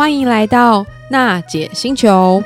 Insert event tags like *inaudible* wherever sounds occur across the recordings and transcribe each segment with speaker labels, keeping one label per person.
Speaker 1: 欢迎来到娜姐星球。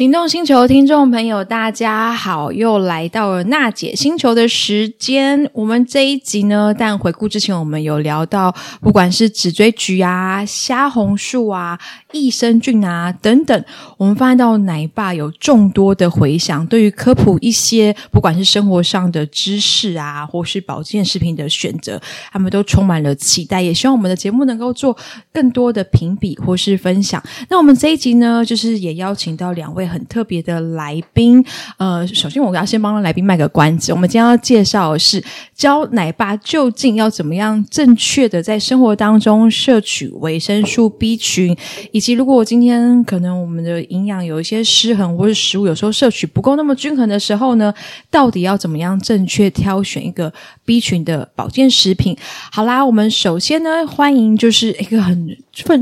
Speaker 1: 行动星球听众朋友，大家好，又来到了娜姐星球的时间。我们这一集呢，但回顾之前，我们有聊到，不管是紫锥菊啊、虾红素啊、益生菌啊等等，我们发现到奶爸有众多的回响，对于科普一些不管是生活上的知识啊，或是保健食品的选择，他们都充满了期待，也希望我们的节目能够做更多的评比或是分享。那我们这一集呢，就是也邀请到两位。很特别的来宾，呃，首先我要先帮来宾卖个关子。我们今天要介绍的是教奶爸究竟要怎么样正确的在生活当中摄取维生素 B 群，以及如果我今天可能我们的营养有一些失衡，或是食物有时候摄取不够那么均衡的时候呢，到底要怎么样正确挑选一个 B 群的保健食品？好啦，我们首先呢，欢迎就是一个很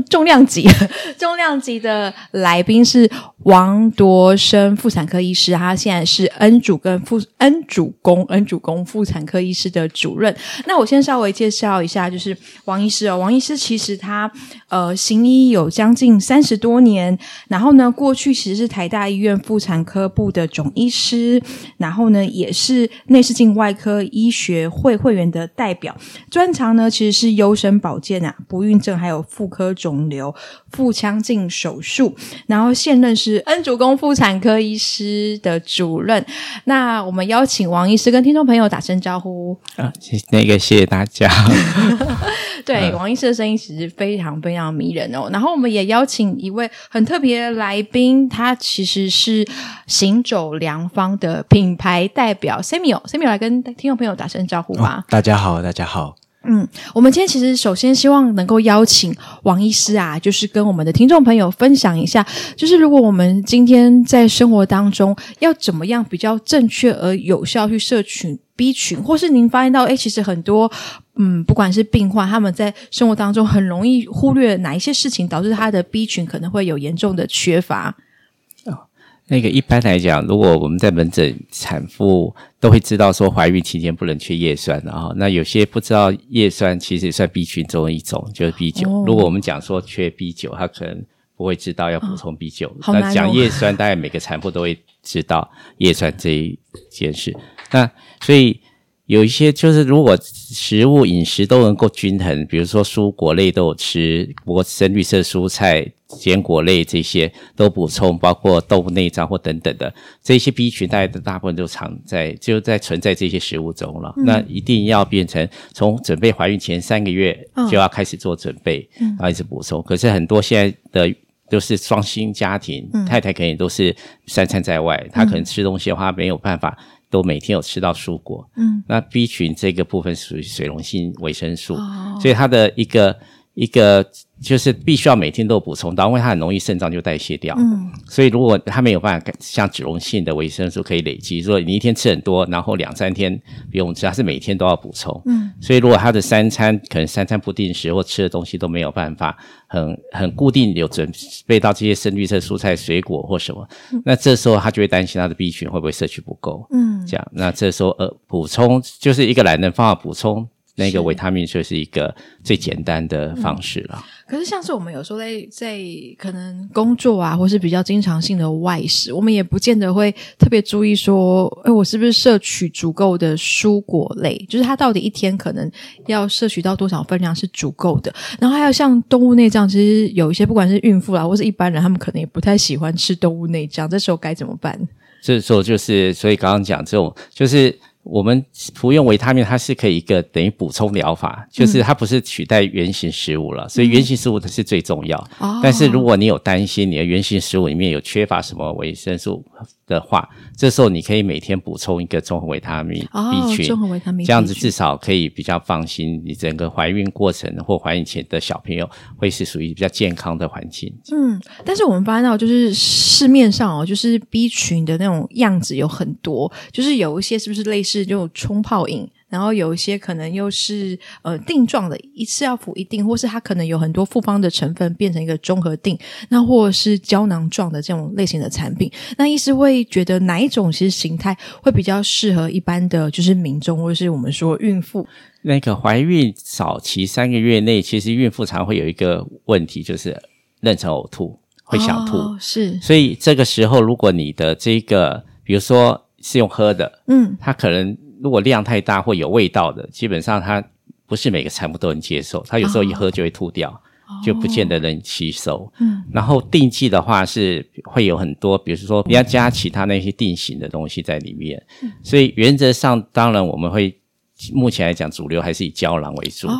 Speaker 1: 重量级、*laughs* 重量级的来宾是王夺生妇产科医师，他现在是恩主跟妇恩主公恩主公妇产科医师的主任。那我先稍微介绍一下，就是王医师哦。王医师其实他呃行医有将近三十多年，然后呢，过去其实是台大医院妇产科部的总医师，然后呢，也是内视镜外科医学会会员的代表，专长呢其实是优生保健啊，不孕症还有妇科。肿瘤、腹腔镜手术，然后现任是恩主公妇产科医师的主任。那我们邀请王医师跟听众朋友打声招呼
Speaker 2: 啊，那个谢谢大家。*laughs*
Speaker 1: 对，王医师的声音其实非常非常迷人哦。然后我们也邀请一位很特别的来宾，他其实是行走良方的品牌代表 Samuel，Samuel 来跟听众朋友打声招呼吧。
Speaker 2: 哦，大家好，大家好。
Speaker 1: 嗯，我们今天其实首先希望能够邀请王医师啊，就是跟我们的听众朋友分享一下，就是如果我们今天在生活当中要怎么样比较正确而有效去摄取 B 群，或是您发现到，诶，其实很多嗯，不管是病患他们在生活当中很容易忽略哪一些事情，导致他的 B 群可能会有严重的缺乏。
Speaker 2: 那个一般来讲，如果我们在门诊，产妇都会知道说怀孕期间不能缺叶酸，然后那有些不知道叶酸其实也算 B 群中的一种，就是 B 九。哦。如果我们讲说缺 B 九，他可能不会知道要补充 B 九。哦。那讲叶酸，大概每个产妇都会知道叶酸这一件事。那所以。有一些就是，如果食物饮食都能够均衡，比如说蔬果类都有吃，不过深绿色蔬菜、坚果类这些都补充，包括豆腐内脏或等等的这些 B 群，大的大部分都藏在就在存在这些食物中了。嗯、那一定要变成从准备怀孕前三个月就要开始做准备，哦、然后一直补充。可是很多现在的都是双薪家庭，嗯、太太可能都是三餐在外，她可能吃东西的话没有办法。都每天有吃到蔬果，嗯，那 B 群这个部分属于水溶性维生素，哦，所以它的一个一个。就是必须要每天都补充到，因为它很容易肾脏就代谢掉。嗯，所以如果它没有办法像脂溶性的维生素可以累积，所以你一天吃很多，然后两三天不用吃，它是每天都要补充。嗯，所以如果它的三餐可能三餐不定时或吃的东西都没有办法很很固定有准备到这些深绿色蔬菜水果或什么，嗯，那这时候他就会担心他的 B 群会不会摄取不够。嗯，这样，那这时候呃补充就是一个懒人方法补充。那个维他命就是一个最简单的方式了。
Speaker 1: 可是，像是我们有时候在在可能工作啊，或是比较经常性的外食，我们也不见得会特别注意说，哎，我是不是摄取足够的蔬果类？就是它到底一天可能要摄取到多少分量是足够的？然后还有像动物内脏，其实有一些不管是孕妇啦，或是一般人，他们可能也不太喜欢吃动物内脏，这时候该怎么办？
Speaker 2: 这时候就是，所以刚刚讲这种就是。我们服用维他命，它是可以一个等于补充疗法，就是它不是取代原型食物了，嗯、所以原型食物它是最重要。哦、但是如果你有担心你的原型食物里面有缺乏什么维生素的话，这时候你可以每天补充一个综合维他命 B 群，综合维他命 B 群，这样子至少可以比较放心，你整个怀孕过程或怀孕前的小朋友会是属于比较健康的环境。
Speaker 1: 嗯，但是我们发现到就是市面上哦，就是 B 群的那种样子有很多，就是有一些是不是类似就冲泡饮，然后有一些可能又是呃定状的，一次要服一定，或是它可能有很多复方的成分变成一个综合定，那或者是胶囊状的这种类型的产品，那医师会觉得哪一种其实形态会比较适合一般的就是民众，或者是我们说孕妇？
Speaker 2: 那个怀孕早期三个月内，其实孕妇常会有一个问题，就是妊娠呕吐，会想吐，
Speaker 1: 哦、是。
Speaker 2: 所以这个时候，如果你的这个，比如说是用喝的，嗯，它可能如果量太大或有味道的，基本上它不是每个产妇都能接受，它有时候一喝就会吐掉，哦、就不见得能吸收。嗯，然后定剂的话是会有很多，比如说你要加其他那些定型的东西在里面，嗯、所以原则上当然我们会。目前来讲，主流还是以胶囊为主，oh.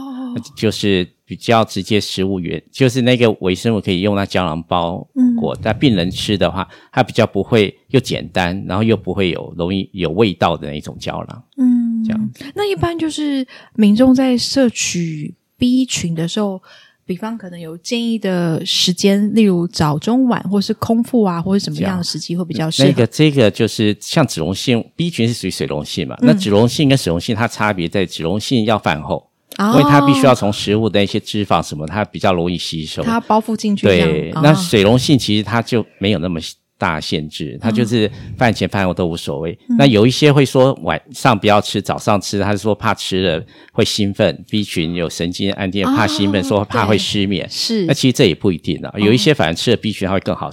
Speaker 2: 就是比较直接食物源，就是那个微生物可以用那胶囊包裹。嗯、但病人吃的话，它比较不会又简单，然后又不会有容易有味道的那一种胶囊。嗯，这样。
Speaker 1: 那一般就是民众在摄取 B 群的时候。比方可能有建议的时间，例如早中晚，或是空腹啊，或者什么样的时机会比较适合？
Speaker 2: 那个这个就是像脂溶性 B 群是属于水溶性嘛？嗯、那脂溶性跟水溶性它差别在脂溶性要饭后，哦、因为它必须要从食物的一些脂肪什么，它比较容易吸收，
Speaker 1: 它包覆进去。
Speaker 2: 对，哦、那水溶性其实它就没有那么。大限制，它就是饭前饭后都无所谓。嗯、那有一些会说晚上不要吃，早上吃，他是说怕吃了会兴奋，B 群有神经安定，怕兴奋，说怕会失眠。是，那其实这也不一定啊。有一些反而吃了 B 群，它会更好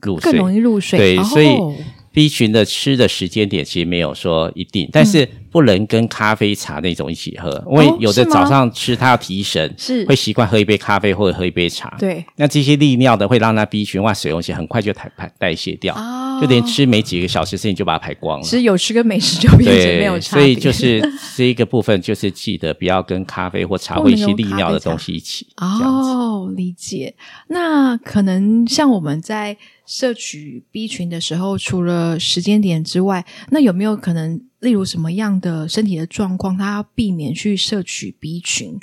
Speaker 2: 入睡，
Speaker 1: 更容易入睡。
Speaker 2: 对，所以。哦 B 群的吃的时间点其实没有说一定，但是不能跟咖啡茶那种一起喝，嗯、因为有的早上吃它要提神，是会习惯喝一杯咖啡或者喝一杯茶。对，那这些利尿的会让它 B 群哇水溶性很快就排排代谢掉，哦、就连吃没几个小时，事情就把它排光了。其实
Speaker 1: 有吃跟没吃就变成没有差别。
Speaker 2: 所以就是这一个部分，就是记得不要跟咖啡或茶或一些利尿的东西一起。
Speaker 1: 哦，理解。那可能像我们在。摄取 B 群的时候，除了时间点之外，那有没有可能，例如什么样的身体的状况，他要避免去摄取 B 群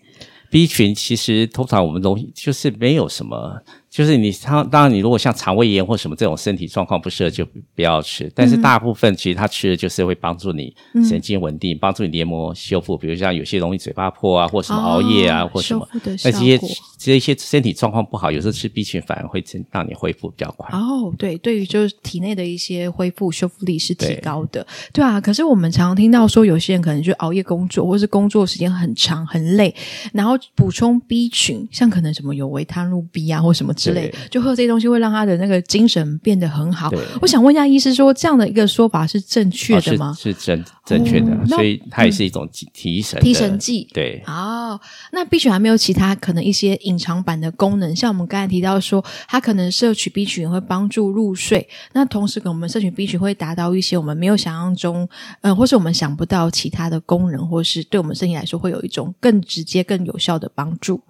Speaker 2: ？B 群其实通常我们东西就是没有什么。就是你，当当然，你如果像肠胃炎或什么这种身体状况不适合，就不要吃。但是大部分其实它吃的就是会帮助你神经稳定，帮、嗯、助你黏膜修复。比如像有些容易嘴巴破啊，或什么熬夜啊，哦、或什么，那这些这些身体状况不好，有时候吃 B 群反而会让你恢复比较快。
Speaker 1: 哦，对，对于就是体内的一些恢复修复力是提高的。对，对啊，可是我们常常听到说，有些人可能就熬夜工作，或是工作时间很长很累，然后补充 B 群，像可能什么有维他露 B 啊，或什么。之类，就喝这些东西会让他的那个精神变得很好。对我想问一下医师，说这样的一个说法是正确的吗？
Speaker 2: 哦、是，是正正确的，哦、所以它也是一种提神、嗯、
Speaker 1: 提神剂。
Speaker 2: 对，
Speaker 1: 哦，那 B 群还没有其他可能一些隐藏版的功能，像我们刚才提到说，它可能摄取 B 群会帮助入睡。那同时，跟我们摄取 B 群会达到一些我们没有想象中，呃，或是我们想不到其他的功能，或是对我们身体来说会有一种更直接、更有效的帮助。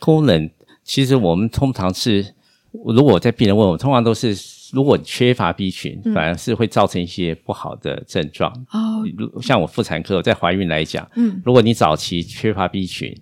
Speaker 2: 功能。其实我们通常是，如果在病人问我，通常都是，如果缺乏 B 群，反而是会造成一些不好的症状。哦、嗯，像我妇产科在怀孕来讲，嗯，如果你早期缺乏 B 群，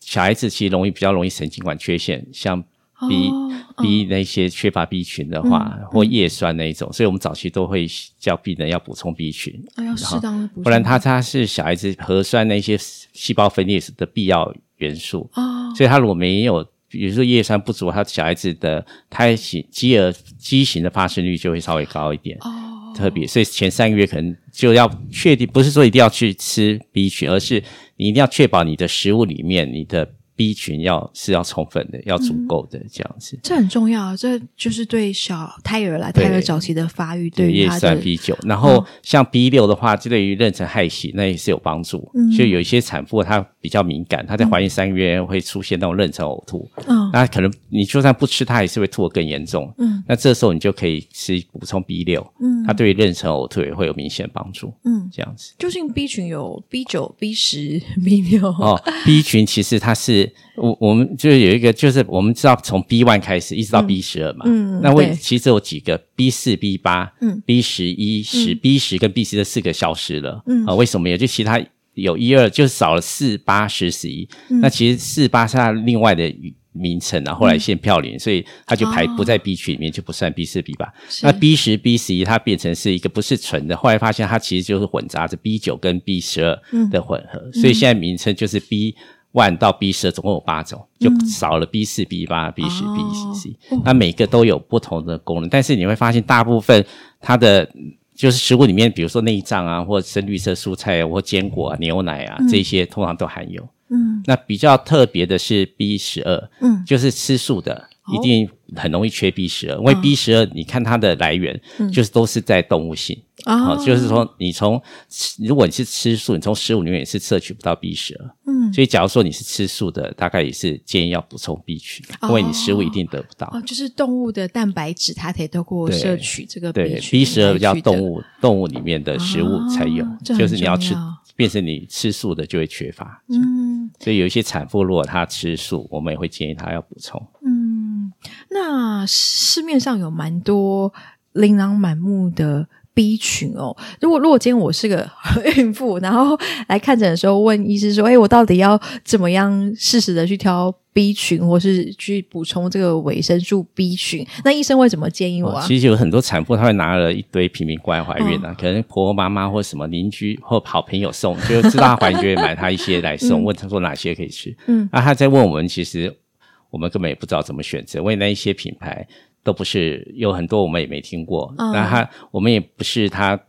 Speaker 2: 小孩子其实容易比较容易神经管缺陷，像 B、哦、B 那些缺乏 B 群的话，嗯、或叶酸那一种，所以我们早期都会叫病人要补充 B 群，
Speaker 1: 要适当的补充，
Speaker 2: 不然它它是小孩子核酸那些细胞分裂的必要元素。哦，所以他如果没有比如说叶酸不足，他小孩子的胎型、畸儿畸形的发生率就会稍微高一点。哦，特别，所以前三个月可能就要确定，不是说一定要去吃 B 群，而是你一定要确保你的食物里面你的。B 群要是要充分的，要足够的这样子，
Speaker 1: 这很重要。这就是对小胎儿来，胎儿早期的发育，对于叶
Speaker 2: 酸 B 九。然后像 B 六的话，就对于妊娠害喜那也是有帮助。就有一些产妇她比较敏感，她在怀孕三个月会出现那种妊娠呕吐，嗯，那可能你就算不吃，她也是会吐得更严重。嗯，那这时候你就可以吃补充 B 六，嗯，它对于妊娠呕吐也会有明显帮助。嗯，这样子。
Speaker 1: 究竟 B 群有 B 九、B 十、B 六？
Speaker 2: 哦，B 群其实它是。我我们就是有一个，就是我们知道从 B one 开始一直到 B 十二嘛，嗯，那为其实有几个 B 四、B 八，嗯，B 十一、十、B 十跟 B 十这四个消失了，嗯，啊，为什么？有？就其他有一二，就少了四八十十一，那其实四八是它另外的名称，啊后后来限嘌呤，嗯、所以它就排不在 B 区里面，哦、就不算 B 四 B 八。那 B 十 B 十一它变成是一个不是纯的，后来发现它其实就是混杂着 B 九跟 B 十二的混合，嗯、所以现在名称就是 B one 到 B 十二总共有八种，就少了 B 四 B 八 B 十 B 十 C。那每个都有不同的功能，但是你会发现大部分它的。就是食物里面，比如说内脏啊，或深绿色蔬菜啊，或坚果啊、牛奶啊，这些通常都含有。嗯，那比较特别的是 B 十二，嗯，就是吃素的。一定很容易缺 B 十二，因为 B 十二，你看它的来源，就是都是在动物性啊，就是说你从如果你是吃素，你从食物里面也是摄取不到 B 十二，嗯，所以假如说你是吃素的，大概也是建议要补充 B 群，因为你食物一定得不到。
Speaker 1: 哦，就是动物的蛋白质，它可以透过摄取这个。
Speaker 2: 对，B 十二要动物动物里面的食物才有，就是你要吃，变成你吃素的就会缺乏。嗯，所以有一些产妇如果她吃素，我们也会建议她要补充。嗯。
Speaker 1: 那市面上有蛮多琳琅满目的 B 群哦。如果如果今天我是个 *laughs* 孕妇，然后来看诊的时候问医师说：“哎，我到底要怎么样适时的去挑 B 群，或是去补充这个维生素 B 群？”那医生会怎么建议我啊？
Speaker 2: 其实有很多产妇，她会拿了一堆瓶瓶罐怀孕啊，哦、可能婆婆妈妈或什么邻居或好朋友送，就知道她怀孕就会买她一些来送，*laughs* 嗯、问她说哪些可以吃。嗯，那她在问我们，其实。我们根本也不知道怎么选择，因为那一些品牌都不是，有很多我们也没听过。那、嗯、他我们也不是他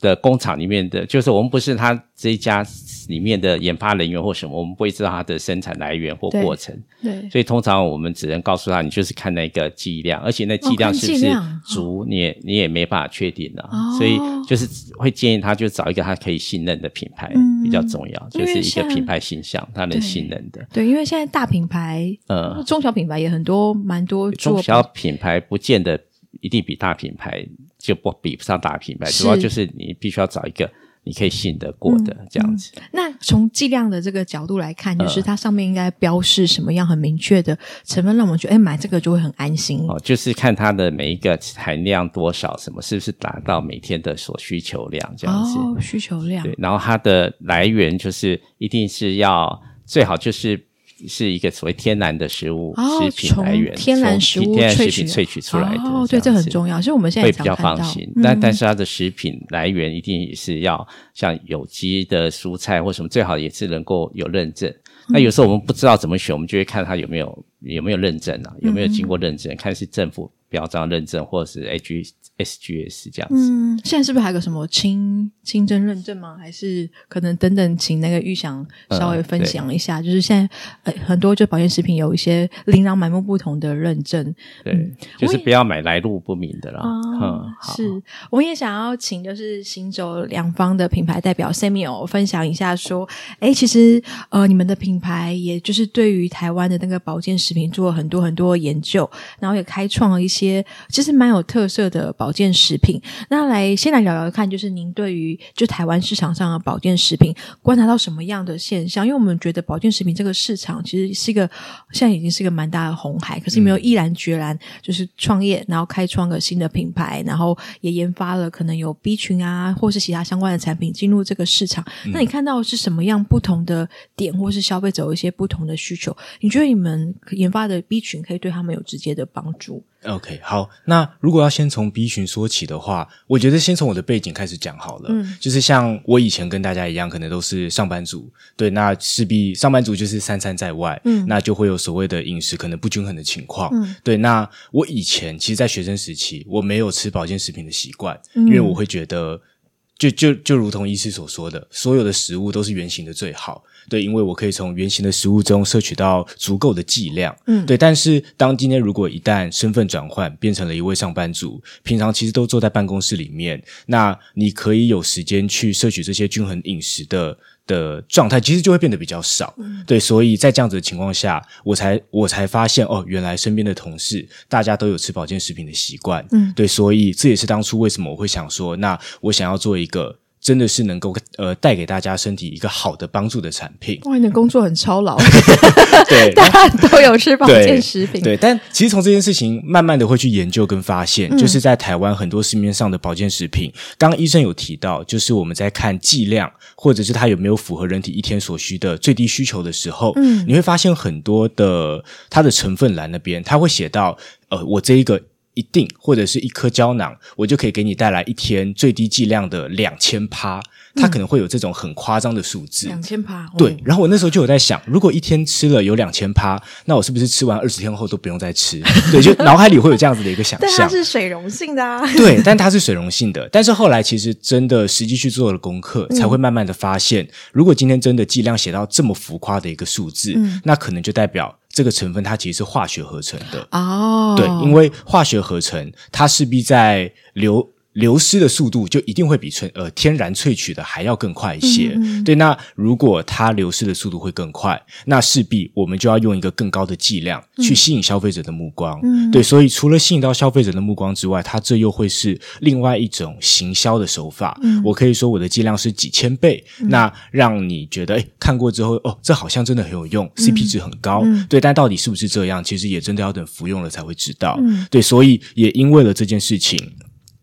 Speaker 2: 的工厂里面的，就是我们不是他这一家里面的研发人员或什么，我们不会知道它的生产来源或过程。对，对，所以通常我们只能告诉他，你就是看那个剂量，而且那剂量是不是足，你也你也没办法确定的。哦、所以就是会建议他，就找一个他可以信任的品牌、嗯、比较重要，就是一个品牌形象，他能信任的。
Speaker 1: 对，因为现在大品牌，呃，中小品牌也很多，蛮多。
Speaker 2: 中小品牌不见得一定比大品牌。就不比不上大品牌，主要就是你必须要找一个你可以信得过的这样子。
Speaker 1: 那从剂量的这个角度来看，就是它上面应该标示什么样很明确的成分，让我们觉得哎买这个就会很安心。
Speaker 2: 哦，就是看它的每一个含量多少，什么是不是达到每天的所需求量这样子。
Speaker 1: 哦，需求量。
Speaker 2: 对，然后它的来源就是一定是要最好就是。是一个所谓天然的食物食品来源，
Speaker 1: 天然食物
Speaker 2: 天然食品萃取出来的
Speaker 1: 哦，对，这很重要，所以我们现在
Speaker 2: 会比较放心。但但是它的食品来源一定也是要像有机的蔬菜或什么，最好也是能够有认证。那有时候我们不知道怎么选，我们就会看它有没有有没有认证啊，有没有经过认证，看是政府标章认证或者是 H。SGS 这样子，
Speaker 1: 嗯，现在是不是还有个什么清清真认证吗？还是可能等等，请那个玉祥稍微分享一下。嗯、就是现在呃很多就保健食品有一些琳琅满目不同的认证，
Speaker 2: 对，嗯、就是不要买来路不明的啦。
Speaker 1: 嗯，嗯是，我也想要请就是行走两方的品牌代表 Samuel 分享一下，说，哎，其实呃你们的品牌也就是对于台湾的那个保健食品做了很多很多研究，然后也开创了一些其实蛮有特色的保。保健食品，那来先来聊聊看，就是您对于就台湾市场上的保健食品观察到什么样的现象？因为我们觉得保健食品这个市场其实是一个现在已经是一个蛮大的红海，可是没有毅然决然就是创业，然后开创个新的品牌，然后也研发了可能有 B 群啊，或是其他相关的产品进入这个市场。那你看到是什么样不同的点，或是消费者有一些不同的需求？你觉得你们研发的 B 群可以对他们有直接的帮助
Speaker 3: ？OK，好，那如果要先从 B 群说起的话，我觉得先从我的背景开始讲好了。嗯，就是像我以前跟大家一样，可能都是上班族，对，那势必上班族就是三餐在外，嗯，那就会有所谓的饮食可能不均衡的情况。嗯，对，那我以前其实，在学生时期，我没有吃保健食品的习惯，嗯，因为我会觉得，就就就如同医师所说的，所有的食物都是圆形的最好。对，因为我可以从圆形的食物中摄取到足够的剂量，嗯，对。但是当今天如果一旦身份转换，变成了一位上班族，平常其实都坐在办公室里面，那你可以有时间去摄取这些均衡饮食的的状态，其实就会变得比较少。嗯，对。所以在这样子的情况下，我才我才发现哦，原来身边的同事大家都有吃保健食品的习惯，嗯，对。所以这也是当初为什么我会想说，那我想要做一个。真的是能够呃带给大家身体一个好的帮助的产品。
Speaker 1: 哇，你的工作很操劳，*laughs*
Speaker 3: 对，*laughs*
Speaker 1: 大家都有吃保健食品，
Speaker 3: 对，对。但其实从这件事情慢慢的会去研究跟发现，嗯、就是在台湾很多市面上的保健食品，刚刚医生有提到，就是我们在看剂量或者是它有没有符合人体一天所需的最低需求的时候，嗯，你会发现很多的它的成分栏那边，它会写到，呃，我这一个。一定或者是一颗胶囊，我就可以给你带来一天最低剂量的两千趴，它可能会有这种很夸张的数字。
Speaker 1: 两千趴，
Speaker 3: 对。然后我那时候就有在想，如果一天吃了有两千趴，那我是不是吃完二十天后都不用再吃？*laughs* 对，就脑海里会有这样子的一个想象。
Speaker 1: 但它是水溶性的啊。
Speaker 3: 对，但它是水溶性的。但是后来其实真的实际去做了功课，才会慢慢的发现，嗯、如果今天真的剂量写到这么浮夸的一个数字，嗯、那可能就代表。这个成分它其实是化学合成的哦，对，因为化学合成它势必在流。流失的速度就一定会比纯呃天然萃取的还要更快一些，嗯嗯对。那如果它流失的速度会更快，那势必我们就要用一个更高的剂量去吸引消费者的目光，嗯、对。所以除了吸引到消费者的目光之外，它这又会是另外一种行销的手法。嗯、我可以说我的剂量是几千倍，嗯、那让你觉得诶看过之后哦，这好像真的很有用，嗯，CP 值很高，嗯、对。但到底是不是这样，其实也真的要等服用了才会知道，嗯、对。所以也因为了这件事情。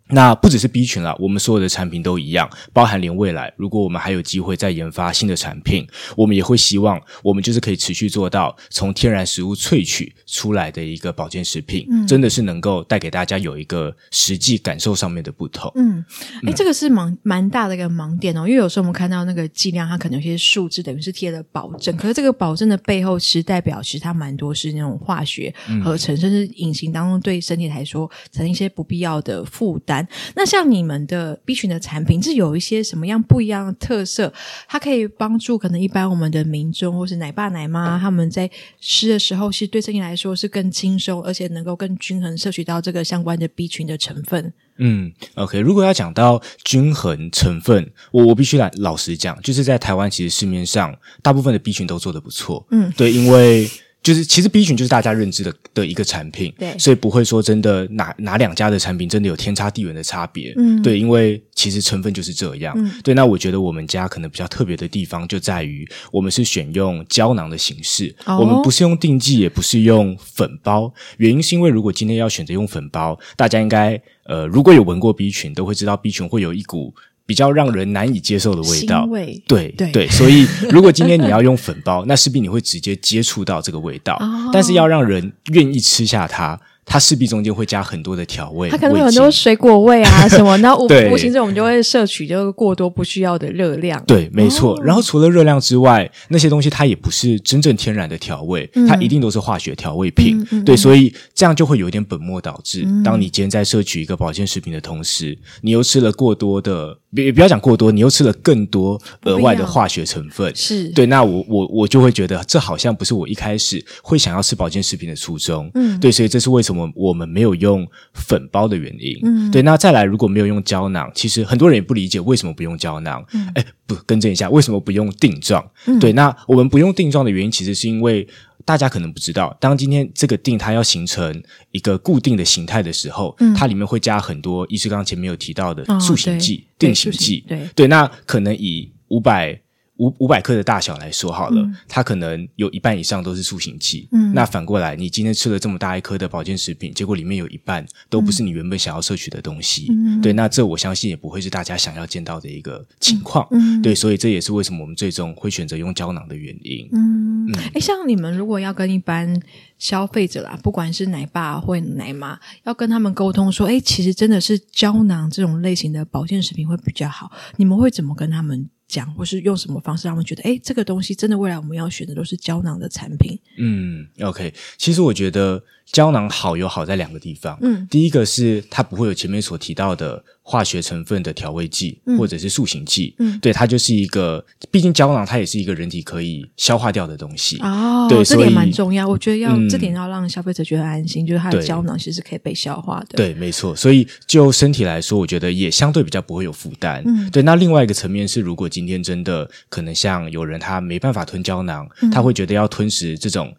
Speaker 3: 那不只是 B 群了，我们所有的产品都一样，包含连未来，如果我们还有机会再研发新的产品，我们也会希望我们就是可以持续做到从天然食物萃取出来的一个保健食品，嗯，真的是能够带给大家有一个实际感受上面的不同。嗯，
Speaker 1: 哎，这个是蛮蛮大的一个盲点哦，因为有时候我们看到那个剂量，它可能有些数字等于是贴了保证，可是这个保证的背后，其实代表其实它蛮多是那种化学合成，嗯、甚至隐形当中对身体来说产生一些不必要的负担。那像你们的 B 群的产品，是有一些什么样不一样的特色？它可以帮助可能一般我们的民众或是奶爸奶妈他们在吃的时候，其实对身体来说是更轻松，而且能够更均衡摄取到这个相关的 B 群的成分。
Speaker 3: 嗯，OK，如果要讲到均衡成分，我我必须来老实讲，就是在台湾其实市面上大部分的 B 群都做得不错。嗯，对，因为。就是其实 B 群就是大家认知的的一个产品，对，所以不会说真的哪哪两家的产品真的有天差地远的差别，嗯，对，因为其实成分就是这样，嗯，对。那我觉得我们家可能比较特别的地方就在于，我们是选用胶囊的形式，哦，我们不是用定剂，也不是用粉包。原因是因为如果今天要选择用粉包，大家应该呃如果有闻过 B 群，都会知道 B 群会有一股。比较让人难以接受的味道，
Speaker 1: 味
Speaker 3: 对对，对，所以如果今天你要用粉包，那势必你会直接接触到这个味道，哦、但是要让人愿意吃下它。它势必中间会加很多的调味，
Speaker 1: 它可能有很多水果味啊 *laughs* 什么，那无无形中我们就会摄取这个过多不需要的热量。
Speaker 3: 对，没错。哦、然后除了热量之外，那些东西它也不是真正天然的调味，嗯、它一定都是化学调味品。嗯嗯、对，所以这样就会有一点本末倒置。嗯、当你今天在摄取一个保健食品的同时，你又吃了过多的，别不要讲过多，你又吃了更多额外的化学成分。是对，那我我我就会觉得这好像不是我一开始会想要吃保健食品的初衷。嗯，对，所以这是为什么。我我们没有用粉包的原因，嗯，对。那再来，如果没有用胶囊，其实很多人也不理解为什么不用胶囊。嗯，哎，不，更正一下，为什么不用定状？嗯，对。那我们不用定状的原因，其实是因为大家可能不知道，当今天这个定它要形成一个固定的形态的时候，嗯，它里面会加很多，医师刚刚前面有提到的塑形剂、定型剂，对对。那可能以五百。五五百克的大小来说好了，嗯、它可能有一半以上都是塑形剂。嗯，那反过来，你今天吃了这么大一颗的保健食品，结果里面有一半都不是你原本想要摄取的东西。嗯，对，那这我相信也不会是大家想要见到的一个情况。嗯，对，所以这也是为什么我们最终会选择用胶囊的原因。嗯，哎、嗯，像你们如果要跟一般消费者啦，不管是奶爸或奶妈，要跟他们沟通说，哎，其实真的是胶囊这种类型的保健食品会比较好，你们会怎么跟他们讲，或是用什么方式让他们觉得，哎，这个东西真的未来我们要选的都是胶囊的产品。嗯，OK，其实我觉得胶囊好有好在两个地方。嗯，第一个是它不会有前面所提到的。化学成分的调味剂，或者是塑形剂，嗯，对，它就是一个，毕竟胶囊它也是一个人体可以消化掉的东西
Speaker 1: 哦，对，这点蛮重要，我觉得要、嗯、这点要让消费者觉得安心，就是它的胶囊其实是可以被消化的，
Speaker 3: 对，没错，所以就身体来说，我觉得也相对比较不会有负担，嗯，对。那另外一个层面是，如果今天真的可能像有人他没办法吞胶囊，嗯、他会觉得要吞食这种。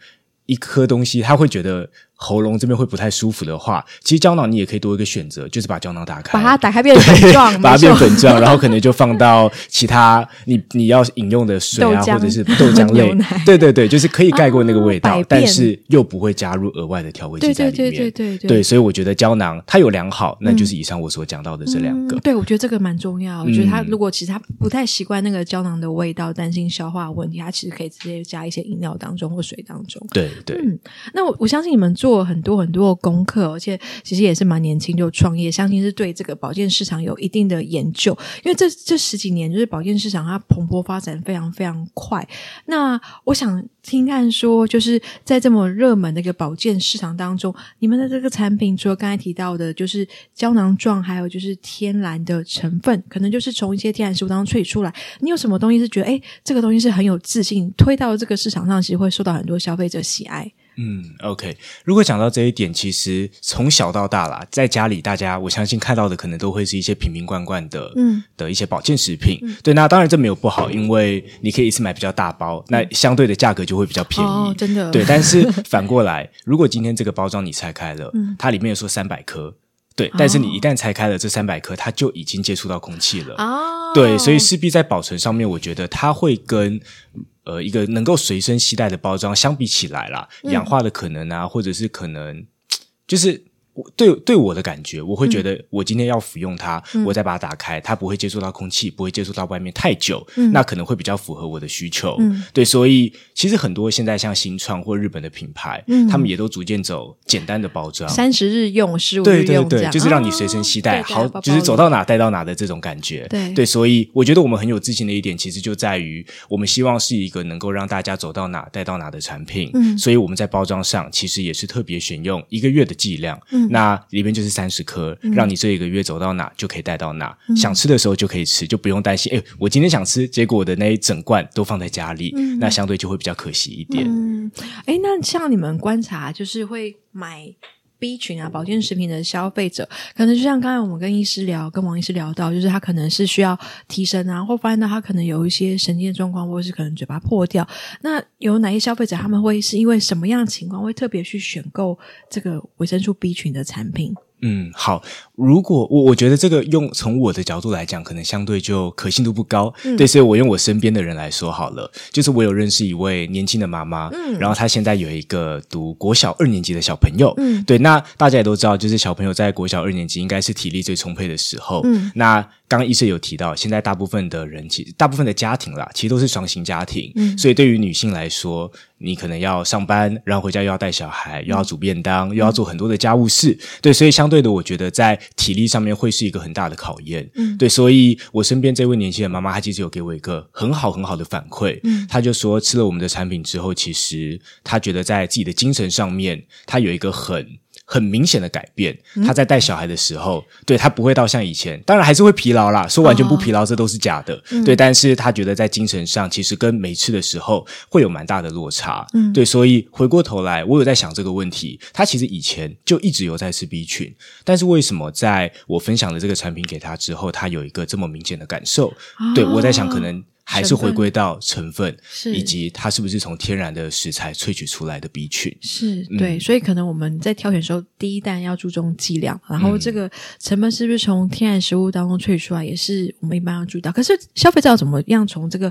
Speaker 3: 一颗东西，他会觉得喉咙这边会不太舒服的话，其实胶囊你也可以多一个选择，就是把胶囊打开，
Speaker 1: 把它打开变粉状，*laughs*
Speaker 3: 把它变粉状，然后可能就放到其他你你要饮用的水啊，或者是豆浆类，*laughs* 对对对，就是可以盖过那个味道，但是又不会加入额外的调味剂在里面。对对对对对，对，所以我觉得胶囊它有良好，那就是以上我所讲到的这两个。
Speaker 1: 对，我觉得这个蛮重要。我觉得他如果其实他不太习惯那个胶囊的味道，担心消化问题，他其实可以直接加一些饮料当中或水当中。
Speaker 3: 对对，
Speaker 1: 嗯，那我我相信你们做做很多很多的功课，而且其实也是蛮年轻就创业，相信是对这个保健市场有一定的研究。因为这这十几年就是保健市场它蓬勃发展非常非常快。那我想听看说，就是在这么热门的一个保健市场当中，你们的这个产品除了刚才提到的，就是胶囊状，还有就是天然的成分，可能就是从一些天然食物当中萃取出来。你有什么东西是觉得，哎，这个东西是很有自信推到这个市场上，其实会受到很多消费者喜爱？
Speaker 3: 嗯，OK。如果讲到这一点，其实从小到大啦，在家里大家我相信看到的可能都会是一些瓶瓶罐罐的，嗯，的一些保健食品。嗯、对，那当然这没有不好，因为你可以一次买比较大包，嗯、那相对的价格就会比较便宜。
Speaker 1: 哦，真的。
Speaker 3: 对，但是反过来，如果今天这个包装你拆开了，嗯、它里面有说三百颗，对，但是你一旦拆开了这三百颗，它就已经接触到空气了。哦，对，所以势必在保存上面，我觉得它会跟。呃，一个能够随身携带的包装，相比起来啦，氧化的可能啊，嗯、或者是可能，就是。对对我的感觉，我会觉得我今天要服用它，嗯、我再把它打开，它不会接触到空气，不会接触到外面太久，嗯、那可能会比较符合我的需求。嗯、对，所以其实很多现在像新创或日本的品牌，嗯、他们也都逐渐走简单的包装，
Speaker 1: 三十日用，十五日用，
Speaker 3: 对对对，就是让你随身携带，哦、好，就是走到哪带到哪的这种感觉。对对，所以我觉得我们很有自信的一点，其实就在于我们希望是一个能够让大家走到哪带到哪的产品。嗯，所以我们在包装上其实也是特别选用一个月的剂量。嗯，那里面就是。三十颗，让你这一个月走到哪就可以带到哪，嗯、想吃的时候就可以吃，就不用担心。哎，我今天想吃，结果我的那一整罐都放在家里，嗯、那相对就会比较可惜一点。
Speaker 1: 嗯，哎，那像你们观察，就是会买 B 群啊保健食品的消费者，可能就像刚才我们跟医师聊，跟王医师聊到，就是他可能是需要提神啊，或发现到他可能有一些神经的状况，或者是可能嘴巴破掉。那有哪些消费者他们会是因为什么样的情况会特别去选购这个维生素 B 群的产品？
Speaker 3: 嗯，好。如果我我觉得这个用从我的角度来讲，可能相对就可信度不高。嗯、对，所以我用我身边的人来说好了，就是我有认识一位年轻的妈妈，嗯，然后她现在有一个读国小二年级的小朋友，嗯，对，那大家也都知道，就是小朋友在国小二年级应该是体力最充沛的时候，嗯，那刚刚医生有提到，现在大部分的人其实大部分的家庭啦，其实都是双薪家庭，嗯，所以对于女性来说，你可能要上班，然后回家又要带小孩，又要煮便当，嗯、又要做很多的家务事，对，所以相对的，我觉得在体力上面会是一个很大的考验，嗯，对，所以我身边这位年轻的妈妈，她其实有给我一个很好很好的反馈，嗯，她就说吃了我们的产品之后，其实她觉得在自己的精神上面，她有一个很。很明显的改变，他在带小孩的时候，嗯、对他不会到像以前，当然还是会疲劳啦。说完全不疲劳，这都是假的。哦、对，但是他觉得在精神上，其实跟没吃的时候会有蛮大的落差。嗯，对，所以回过头来，我有在想这个问题。他其实以前就一直有在吃 B 群，但是为什么在我分享了这个产品给他之后，他有一个这么明显的感受？哦、对，我在想，可能。还是回归到成分，是以及它是不是从天然的食材萃取出来的 B 群？
Speaker 1: 是对，嗯、所以可能我们在挑选的时候，第一单要注重剂量，然后这个成分是不是从天然食物当中萃取出来，也是我们一般要注意到。可是消费者要怎么样从这个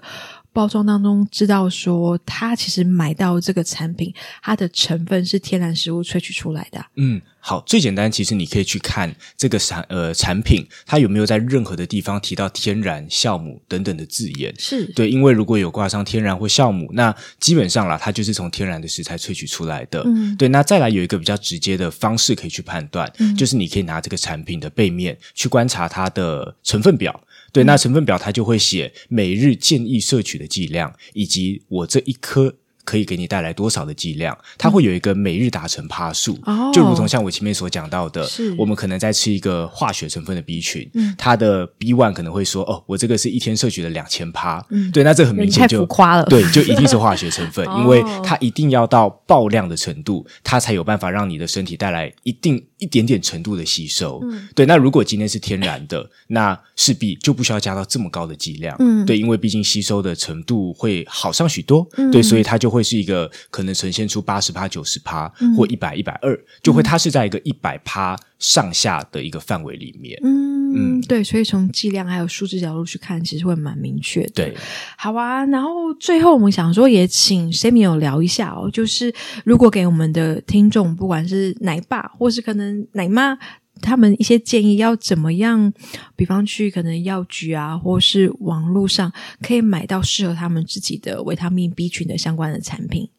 Speaker 1: 包装当中知道说，他其实买到这个产品，它的成分是天然食物萃取出来的？
Speaker 3: 嗯。好，最简单，其实你可以去看这个产呃产品，它有没有在任何的地方提到天然、酵母等等的字眼。
Speaker 1: 是
Speaker 3: 对，因为如果有挂上天然或酵母，那基本上啦，它就是从天然的食材萃取出来的。嗯，对。那再来有一个比较直接的方式可以去判断，嗯，就是你可以拿这个产品的背面去观察它的成分表。对，那成分表它就会写每日建议摄取的剂量，以及我这一颗。可以给你带来多少的剂量？它会有一个每日达成趴数，哦、就如同像我前面所讲到的，是。我们可能在吃一个化学成分的 B 群，嗯、它的 B one 可能会说，哦，我这个是一天摄取了两千趴，嗯、对，那这很明显就
Speaker 1: 浮夸了，
Speaker 3: 对，就一定是化学成分，*laughs* 哦、因为它一定要到爆量的程度，它才有办法让你的身体带来一定一点点程度的吸收，嗯、对。那如果今天是天然的，*laughs* 那势必就不需要加到这么高的剂量，嗯，对，因为毕竟吸收的程度会好上许多，嗯、对，所以它就会。是一个可能呈现出八十趴、九十趴或一百、一百二，就会它是在一个一百趴上下的一个范围里面。
Speaker 1: 嗯，嗯对，所以从剂量还有数字角度去看，其实会蛮明确的。
Speaker 3: 对，
Speaker 1: 好啊。然后最后我们想说，也请 Samuel 聊一下哦，就是如果给我们的听众，不管是奶爸或是可能奶妈。他们一些建议要怎么样？比方去可能药局啊，或是网络上可以买到适合他们自己的维他命 B 群的相关的产品。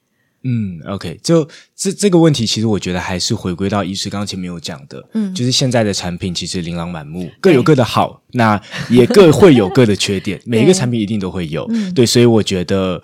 Speaker 3: 嗯，OK，就这这个问题，其实我觉得还是回归到医师刚刚前面有讲的，嗯，就是现在的产品其实琳琅满目，各有各的好，那也各会有各的缺点，*laughs* 每一个产品一定都会有，对，对，所以我觉得。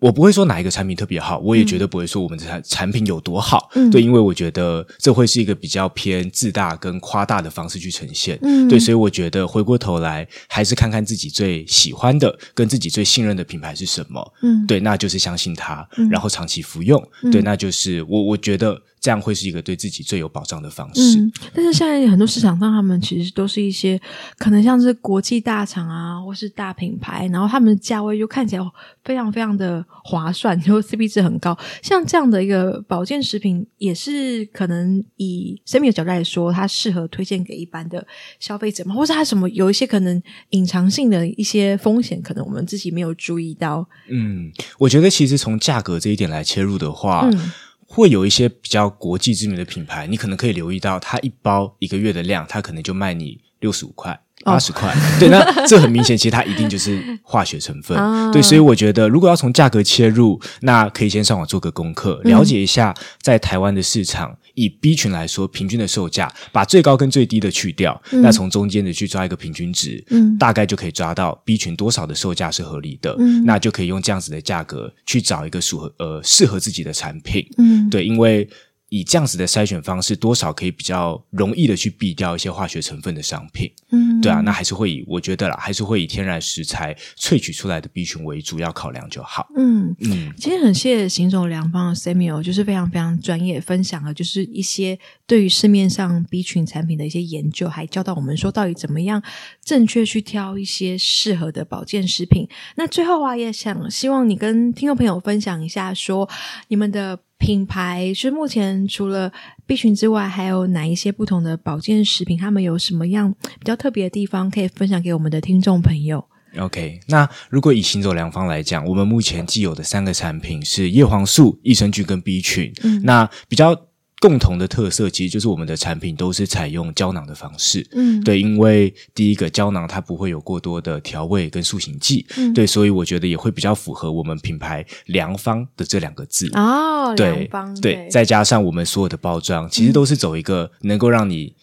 Speaker 3: 我不会说哪一个产品特别好，我也绝对不会说我们的产产品有多好，嗯，对，因为我觉得这会是一个比较偏自大跟夸大的方式去呈现，嗯，对，所以我觉得回过头来还是看看自己最喜欢的跟自己最信任的品牌是什么，嗯，对，那就是相信它，然后长期服用，嗯，对，那就是我我觉得。这样会是一个对自己最有保障的方式。
Speaker 1: 嗯，但是现在很多市场上，他们其实都是一些可能像是国际大厂啊，或是大品牌，然后他们的价位就看起来非常非常的划算，就 CP 值很高。像这样的一个保健食品，也是可能以 Samuel 的角度来说，它适合推荐给一般的消费者吗？或是它什么有一些可能隐藏性的一些风险，可能我们自己没有注意到。
Speaker 3: 嗯，我觉得其实从价格这一点来切入的话，嗯。会有一些比较国际知名的品牌，你可能可以留意到，它一包一个月的量，它可能就卖你六十五块。八十块，对，那这很明显，其实它一定就是化学成分，*laughs* 啊、对，所以我觉得如果要从价格切入，那可以先上网做个功课，了解一下在台湾的市场，以 B 群来说，平均的售价，把最高跟最低的去掉，嗯、那从中间的去抓一个平均值，嗯，大概就可以抓到 B 群多少的售价是合理的，嗯，那就可以用这样子的价格去找一个适合呃适合自己的产品，嗯，对，因为。以这样子的筛选方式，多少可以比较容易的去避掉一些化学成分的商品。嗯，对啊，那还是会以我觉得啦，还是会以天然食材萃取出来的 B 群为主要考量就好。嗯
Speaker 1: 嗯，今天很谢谢行走良方的 Samuel，就是非常非常专业分享了，就是一些对于市面上 B 群产品的一些研究，还教到我们说到底怎么样正确去挑一些适合的保健食品。那最后啊，也想希望你跟听众朋友分享一下，说你们的。品牌是目前除了 B 群之外，还有哪一些不同的保健食品？他们有什么样比较特别的地方可以分享给我们的听众朋友
Speaker 3: ？OK，那如果以行走良方来讲，我们目前既有的三个产品是叶黄素、益生菌跟 B 群，嗯，那比较。共同的特色其实就是我们的产品都是采用胶囊的方式，嗯，对，因为第一个胶囊它不会有过多的调味跟塑形剂，嗯，对，所以我觉得也会比较符合我们品牌良方的这两个字。
Speaker 1: 哦，
Speaker 3: 对
Speaker 1: 良方
Speaker 3: 对，对，再加上我们所有的包装，其实都是走一个能够让你。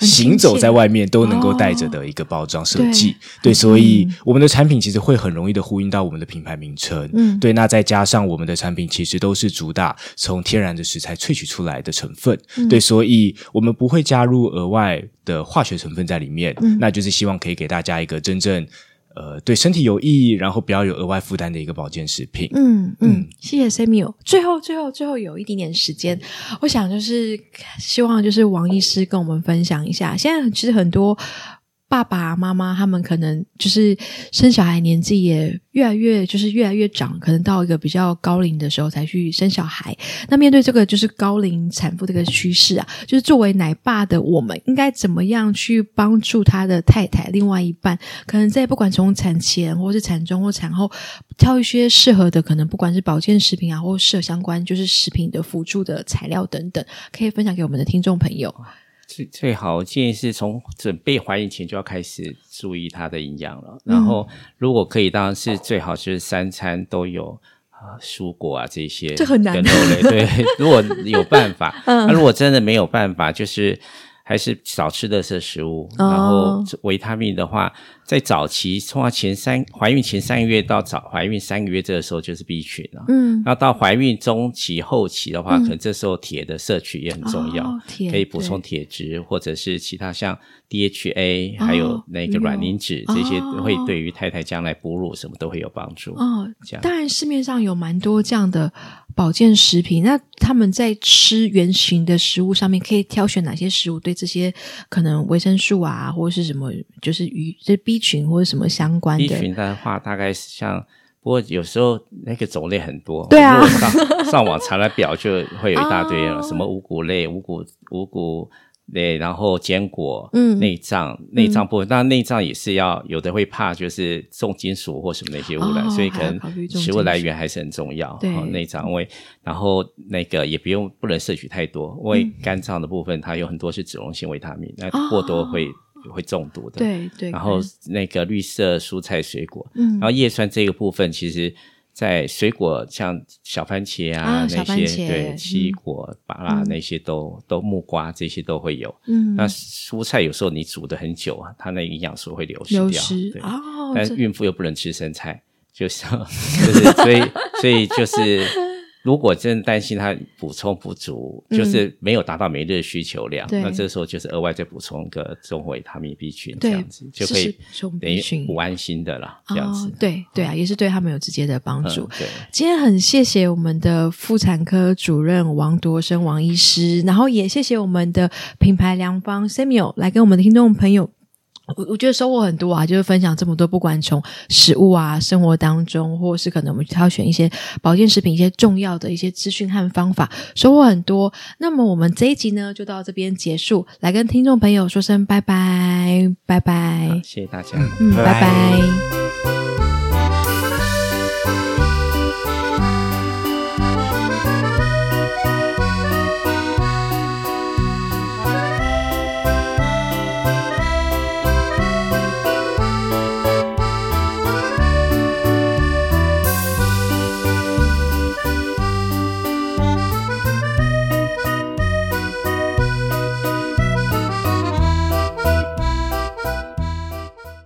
Speaker 3: 行走在外面都能够带着的一个包装设计，哦、对，对，所以我们的产品其实会很容易的呼应到我们的品牌名称，嗯，对。那再加上我们的产品其实都是主打从天然的食材萃取出来的成分，嗯、对，所以我们不会加入额外的化学成分在里面，嗯，那就是希望可以给大家一个真正。呃，对身体有益，然后不要有额外负担的一个保健食品。
Speaker 1: 嗯嗯，谢谢 Samuel。最后，最后，最后有一点点时间，我想就是希望就是王医师跟我们分享一下，现在其实很多。爸爸妈妈他们可能就是生小孩年纪也越来越就是越来越长，可能到一个比较高龄的时候才去生小孩。那面对这个就是高龄产妇这个趋势啊，就是作为奶爸的我们应该怎么样去帮助他的太太、另外一半，可能在不管从产前或是产中或产后，挑一些适合的，可能不管是保健食品啊，或适合相关就是食品的辅助的材料等等，可以分享给我们的听众朋友。
Speaker 2: 最最好建议是从准备怀孕前就要开始注意它的营养了。然后，如果可以，当然是最好就是三餐都有啊，蔬果啊这些，
Speaker 1: 这很难的。*laughs*
Speaker 2: 对，如果有办法，那如果真的没有办法，就是。还是少吃的些食物，然后维他命的话，在早期，从前三怀孕前三个月到早怀孕三个月这个时候就是 B 群了。嗯，那到怀孕中期后期的话，可能这时候铁的摄取也很重要，可以补充铁质，或者是其他像 DHA，还有那个卵磷脂这些，会对于太太将来哺乳什么都会有帮助。哦，这样。
Speaker 1: 当然市面上有蛮多这样的保健食品，那他们在吃原型的食物上面，可以挑选哪些食物对？这些可能维生素啊，或者是什么，就是与这 B 群或者什么相关的。
Speaker 2: B 群的话，大概是像不过有时候那个种类很多，
Speaker 1: 对啊，
Speaker 2: 上 *laughs* 上网查了表就会有一大堆了，
Speaker 1: 哦、
Speaker 2: 什么五谷类、五谷五谷类，然后坚果、
Speaker 1: 嗯，
Speaker 2: 内脏、内脏部分，当然内脏也是要有的会怕就是重金属或什么那些污染，
Speaker 1: 哦、
Speaker 2: 所以可能食物来源还是很重要。
Speaker 1: 对，
Speaker 2: 内脏因为然后那个也不用不能摄取太多，因为肝脏的部分它有很多是脂溶性维他命，那过多会。哦会中毒的，
Speaker 1: 对对。
Speaker 2: 然后那个绿色蔬菜水果，
Speaker 1: 嗯，
Speaker 2: 然后叶酸这个部分，其实，在水果像小番茄啊，
Speaker 1: 啊
Speaker 2: 那些对奇异果、芭拉那些都都木瓜这些都会有。
Speaker 1: 嗯，
Speaker 2: 那蔬菜有时候你煮的很久啊，它那营养素会流失掉。
Speaker 1: 流失
Speaker 2: 对
Speaker 1: 哦。
Speaker 2: 但是孕妇又不能吃生菜，就像 *laughs* 就是所以所以就是。如果真的担心它补充不足，嗯、就是没有达到每日的需求量，那这时候就是额外再补充个综合维他命 B 群，这样子就可以等于补安心的啦。这样子，
Speaker 1: 哦、对对啊，也是对他们有直接的帮助。
Speaker 2: 嗯、对，
Speaker 1: 今天很谢谢我们的妇产科主任王铎生王医师，然后也谢谢我们的品牌良方 Samuel 来跟我们的听众朋友。我我觉得收获很多啊，就是分享这么多，不管从食物啊、生活当中，或是可能我们挑选一些保健食品、一些重要的一些资讯和方法，收获很多。那么我们这一集呢，就到这边结束，来跟听众朋友说声拜拜，拜拜，
Speaker 2: 谢谢大家，
Speaker 1: 嗯，拜拜。
Speaker 3: 拜拜。